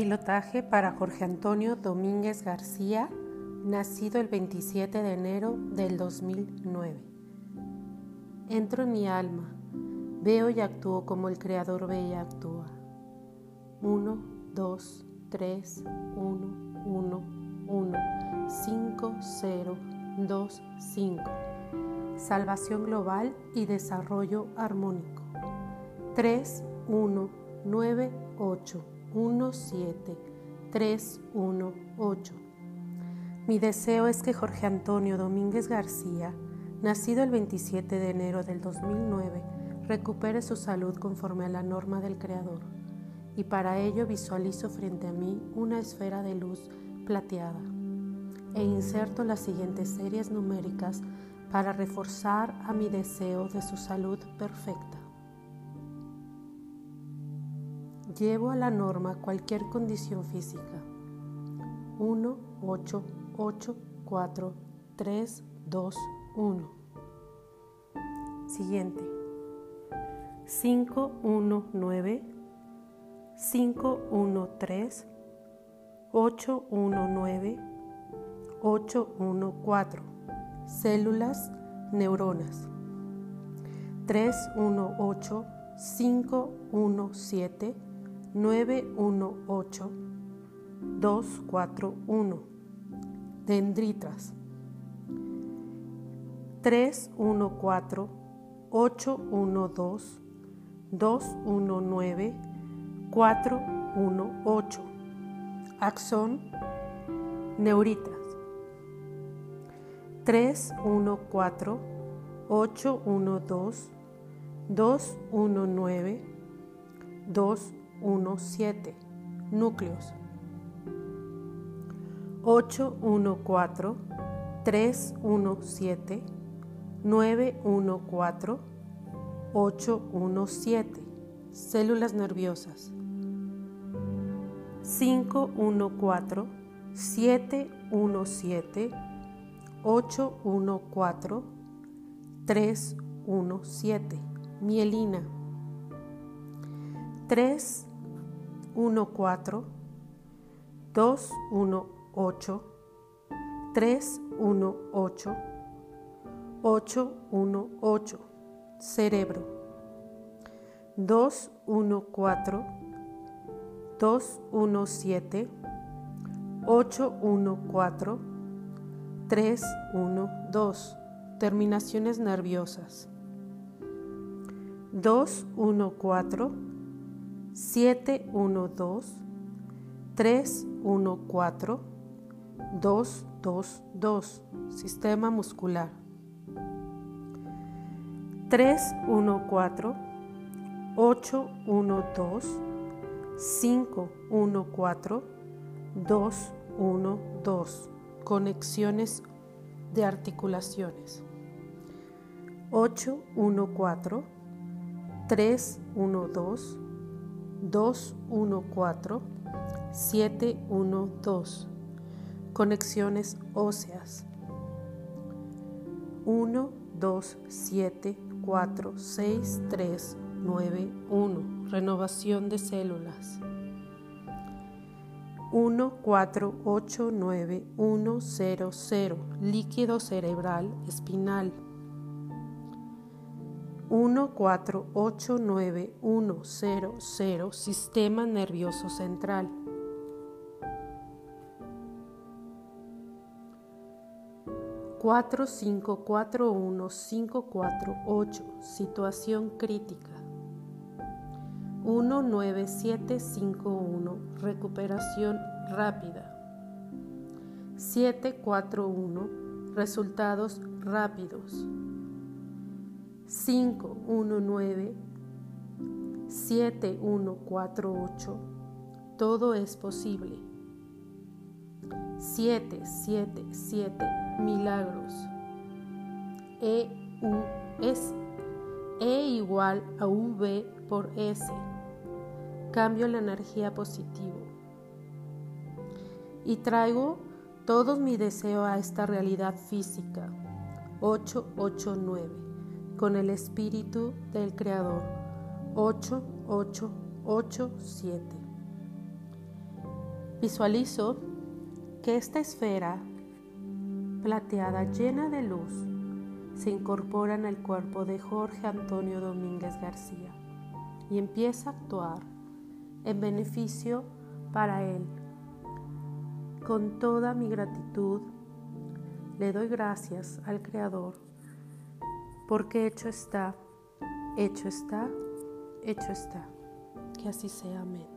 Pilotaje para Jorge Antonio Domínguez García, nacido el 27 de enero del 2009. Entro en mi alma, veo y actúo como el Creador ve y actúa. 1, 2, 3, 1, 1, 1, 5, 0, 2, 5. Salvación global y desarrollo armónico. 3, 1, 9, 8, 1, 7, 3, 1, 8. Mi deseo es que Jorge Antonio Domínguez García, nacido el 27 de enero del 2009, recupere su salud conforme a la norma del Creador, y para ello visualizo frente a mí una esfera de luz plateada e inserto las siguientes series numéricas para reforzar a mi deseo de su salud perfecta. Llevo a la norma cualquier condición física. 1, 8, 8, 4, 3, 2, 1. Siguiente. 5, 1, 9, 5, 1, 3, 8, 1, 9, 8, 1, 4. Células, neuronas. 3, 1, 8, 5, 1, 7, 918 241 dendritas 314 812 219 418 axón neuritas. 314 812 219 2 1, 7 núcleos. 8, 1, 4, 3, 1, 7, 9, 1, 4, 8, 1, 7 células nerviosas. 5, 1, 4, 7, 1, 7, 8, 1, 4, 3, 1, 7 mielina. 3, 1, 4, 2, 1, 8, 3, 1, 8, 8, 1, 8, cerebro. 2, 1, 4, 2, 1, 7, 8, 1, 4, 3, 1, 2, terminaciones nerviosas. 2, 1, 4, 712 314 222 sistema muscular. 314 812 514 212 conexiones de articulaciones. 814 312 214 712 conexiones óseas. 1 2 7 4 6 3 9 1 renovación de células. 1 4 8 9 1 0 0 líquido cerebral espinal 14891000 Sistema Nervioso Central. Cuatro cinco cuatro uno cinco cuatro ocho situación crítica. uno nueve siete cinco uno recuperación rápida. siete cuatro uno resultados rápidos 519 7148 todo es posible. 777 milagros. E U es E igual a V por S. Cambio la energía positivo. Y traigo todo mi deseo a esta realidad física. 889 con el espíritu del Creador. 8, 8, 8, 7. Visualizo que esta esfera plateada llena de luz se incorpora en el cuerpo de Jorge Antonio Domínguez García y empieza a actuar en beneficio para él. Con toda mi gratitud le doy gracias al Creador porque hecho está, hecho está, hecho está. Que así sea. Amén.